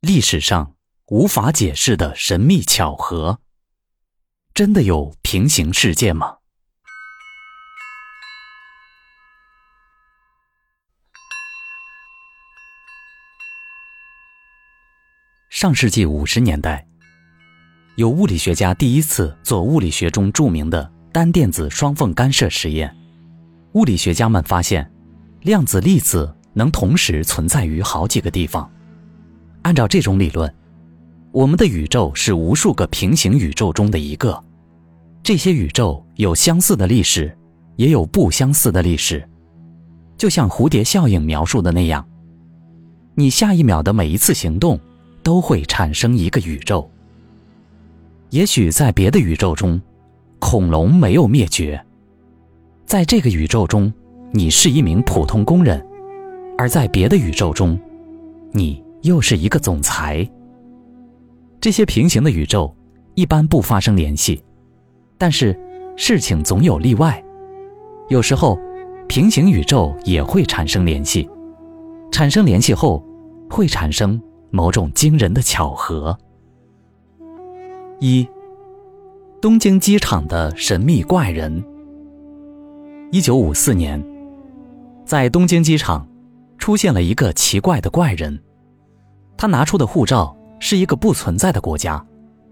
历史上无法解释的神秘巧合，真的有平行世界吗？上世纪五十年代，有物理学家第一次做物理学中著名的单电子双缝干涉实验。物理学家们发现，量子粒子能同时存在于好几个地方。按照这种理论，我们的宇宙是无数个平行宇宙中的一个。这些宇宙有相似的历史，也有不相似的历史。就像蝴蝶效应描述的那样，你下一秒的每一次行动都会产生一个宇宙。也许在别的宇宙中，恐龙没有灭绝。在这个宇宙中，你是一名普通工人；而在别的宇宙中，你。又是一个总裁。这些平行的宇宙一般不发生联系，但是事情总有例外。有时候，平行宇宙也会产生联系，产生联系后会产生某种惊人的巧合。一，东京机场的神秘怪人。一九五四年，在东京机场出现了一个奇怪的怪人。他拿出的护照是一个不存在的国家，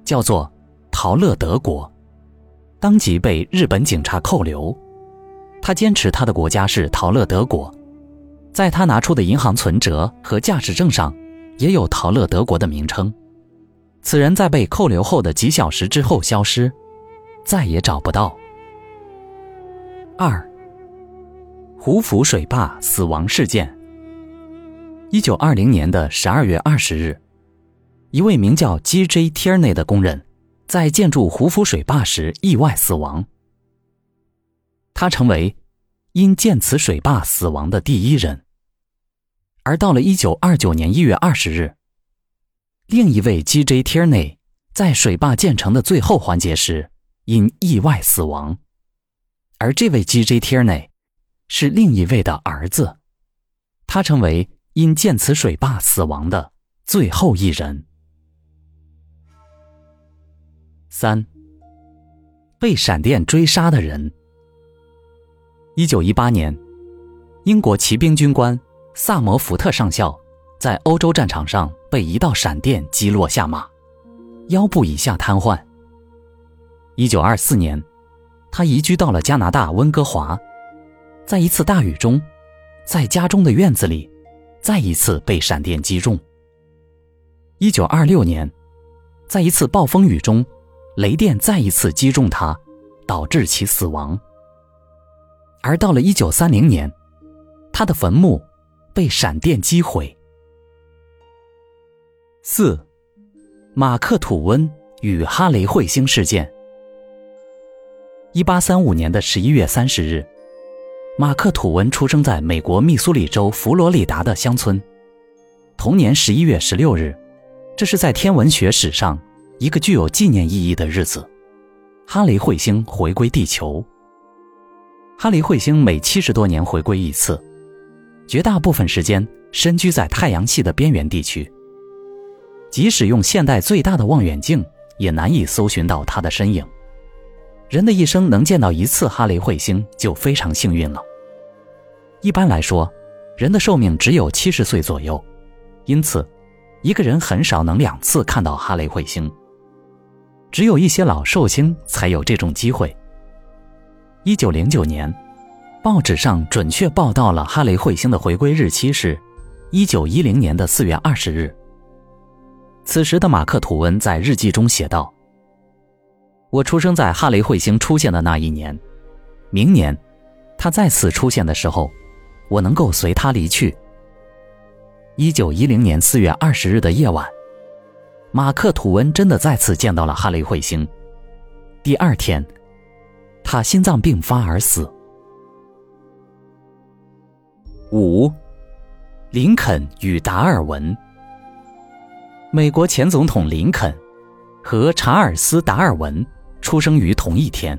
叫做陶乐德国，当即被日本警察扣留。他坚持他的国家是陶乐德国，在他拿出的银行存折和驾驶证上也有陶乐德国的名称。此人在被扣留后的几小时之后消失，再也找不到。二，胡福水坝死亡事件。一九二零年的十二月二十日，一位名叫 G.J. Tierney 的工人在建筑胡夫水坝时意外死亡。他成为因建此水坝死亡的第一人。而到了一九二九年一月二十日，另一位 G.J. Tierney 在水坝建成的最后环节时因意外死亡。而这位 G.J. Tierney 是另一位的儿子，他成为。因建此水坝死亡的最后一人。三，被闪电追杀的人。一九一八年，英国骑兵军官萨摩福特上校在欧洲战场上被一道闪电击落下马，腰部以下瘫痪。一九二四年，他移居到了加拿大温哥华，在一次大雨中，在家中的院子里。再一次被闪电击中。一九二六年，在一次暴风雨中，雷电再一次击中他，导致其死亡。而到了一九三零年，他的坟墓被闪电击毁。四，马克吐温与哈雷彗星事件。一八三五年的十一月三十日。马克·吐温出生在美国密苏里州佛罗里达的乡村。同年十一月十六日，这是在天文学史上一个具有纪念意义的日子——哈雷彗星回归地球。哈雷彗星每七十多年回归一次，绝大部分时间深居在太阳系的边缘地区。即使用现代最大的望远镜，也难以搜寻到它的身影。人的一生能见到一次哈雷彗星就非常幸运了。一般来说，人的寿命只有七十岁左右，因此，一个人很少能两次看到哈雷彗星。只有一些老寿星才有这种机会。一九零九年，报纸上准确报道了哈雷彗星的回归日期是一九一零年的四月二十日。此时的马克·吐温在日记中写道。我出生在哈雷彗星出现的那一年，明年，它再次出现的时候，我能够随它离去。一九一零年四月二十日的夜晚，马克·吐温真的再次见到了哈雷彗星。第二天，他心脏病发而死。五，林肯与达尔文。美国前总统林肯和查尔斯·达尔文。出生于同一天，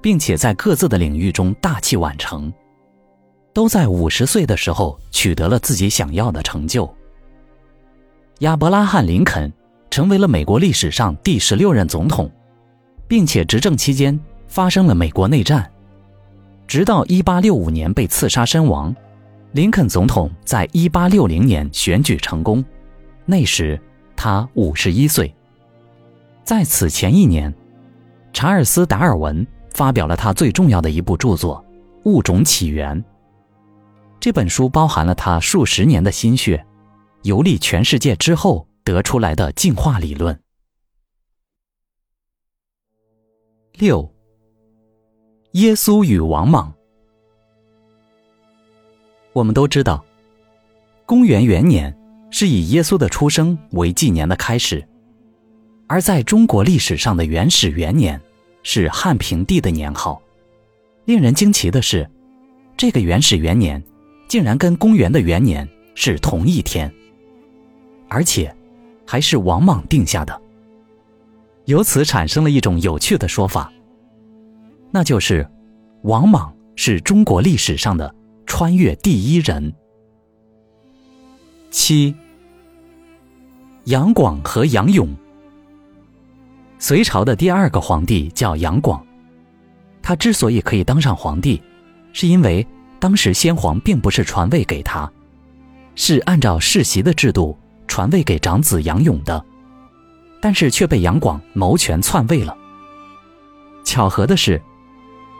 并且在各自的领域中大器晚成，都在五十岁的时候取得了自己想要的成就。亚伯拉罕·林肯成为了美国历史上第十六任总统，并且执政期间发生了美国内战，直到1865年被刺杀身亡。林肯总统在1860年选举成功，那时他51岁。在此前一年，查尔斯·达尔文发表了他最重要的一部著作《物种起源》。这本书包含了他数十年的心血，游历全世界之后得出来的进化理论。六，耶稣与王莽。我们都知道，公元元年是以耶稣的出生为纪年的开始。而在中国历史上的元始元年，是汉平帝的年号。令人惊奇的是，这个元始元年竟然跟公元的元年是同一天，而且还是王莽定下的。由此产生了一种有趣的说法，那就是王莽是中国历史上的穿越第一人。七，杨广和杨勇。隋朝的第二个皇帝叫杨广，他之所以可以当上皇帝，是因为当时先皇并不是传位给他，是按照世袭的制度传位给长子杨勇的，但是却被杨广谋权篡位了。巧合的是，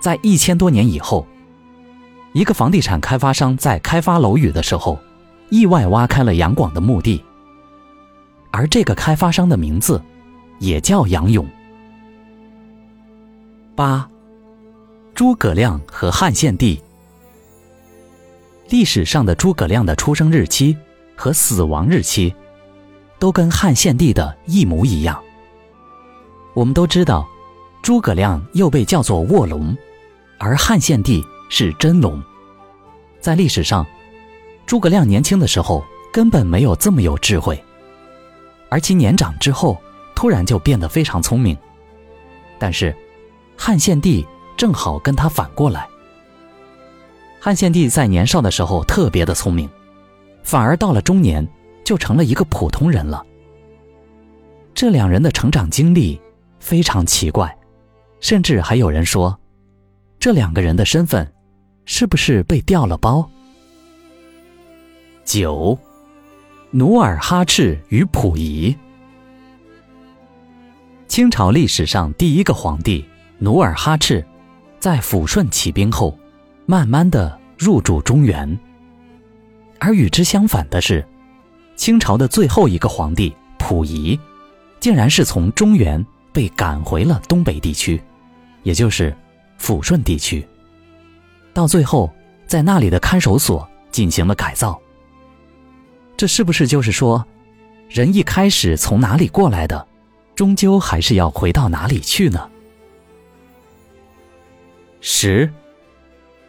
在一千多年以后，一个房地产开发商在开发楼宇的时候，意外挖开了杨广的墓地，而这个开发商的名字。也叫杨勇。八，诸葛亮和汉献帝。历史上的诸葛亮的出生日期和死亡日期，都跟汉献帝的一模一样。我们都知道，诸葛亮又被叫做卧龙，而汉献帝是真龙。在历史上，诸葛亮年轻的时候根本没有这么有智慧，而其年长之后。突然就变得非常聪明，但是汉献帝正好跟他反过来。汉献帝在年少的时候特别的聪明，反而到了中年就成了一个普通人了。这两人的成长经历非常奇怪，甚至还有人说，这两个人的身份是不是被调了包？九，努尔哈赤与溥仪。清朝历史上第一个皇帝努尔哈赤，在抚顺起兵后，慢慢的入主中原。而与之相反的是，清朝的最后一个皇帝溥仪，竟然是从中原被赶回了东北地区，也就是抚顺地区。到最后，在那里的看守所进行了改造。这是不是就是说，人一开始从哪里过来的？终究还是要回到哪里去呢？十，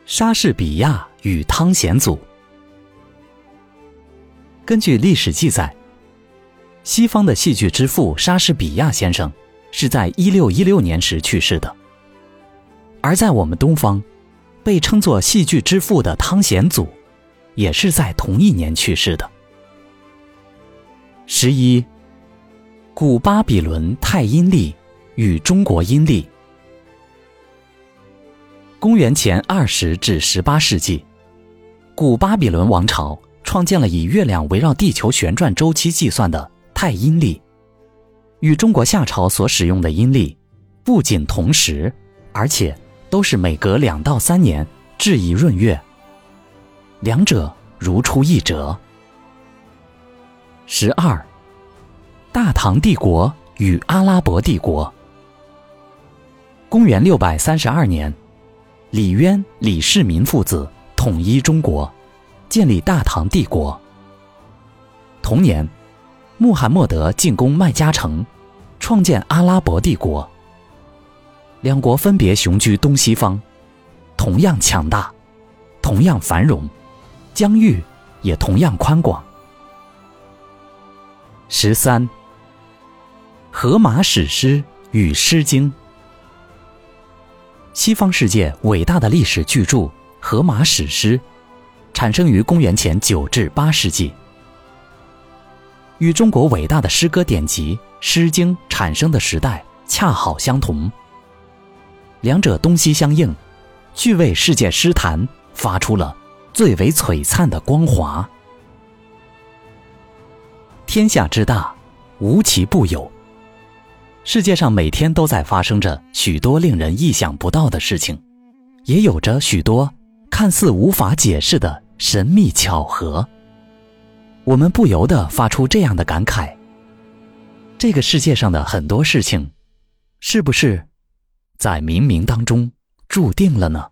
莎士比亚与汤显祖。根据历史记载，西方的戏剧之父莎士比亚先生是在一六一六年时去世的，而在我们东方，被称作戏剧之父的汤显祖，也是在同一年去世的。十一。古巴比伦太阴历与中国阴历。公元前二十至十八世纪，古巴比伦王朝创建了以月亮围绕地球旋转周期计算的太阴历，与中国夏朝所使用的阴历不仅同时，而且都是每隔两到三年至一闰月，两者如出一辙。十二。大唐帝国与阿拉伯帝国。公元六百三十二年，李渊、李世民父子统一中国，建立大唐帝国。同年，穆罕默德进攻麦加城，创建阿拉伯帝国。两国分别雄居东西方，同样强大，同样繁荣，疆域也同样宽广。十三。荷马史诗与《诗经》，西方世界伟大的历史巨著《荷马史诗》，产生于公元前九至八世纪。与中国伟大的诗歌典籍《诗经》产生的时代恰好相同，两者东西相应，俱为世界诗坛发出了最为璀璨的光华。天下之大，无奇不有。世界上每天都在发生着许多令人意想不到的事情，也有着许多看似无法解释的神秘巧合。我们不由得发出这样的感慨：这个世界上的很多事情，是不是在冥冥当中注定了呢？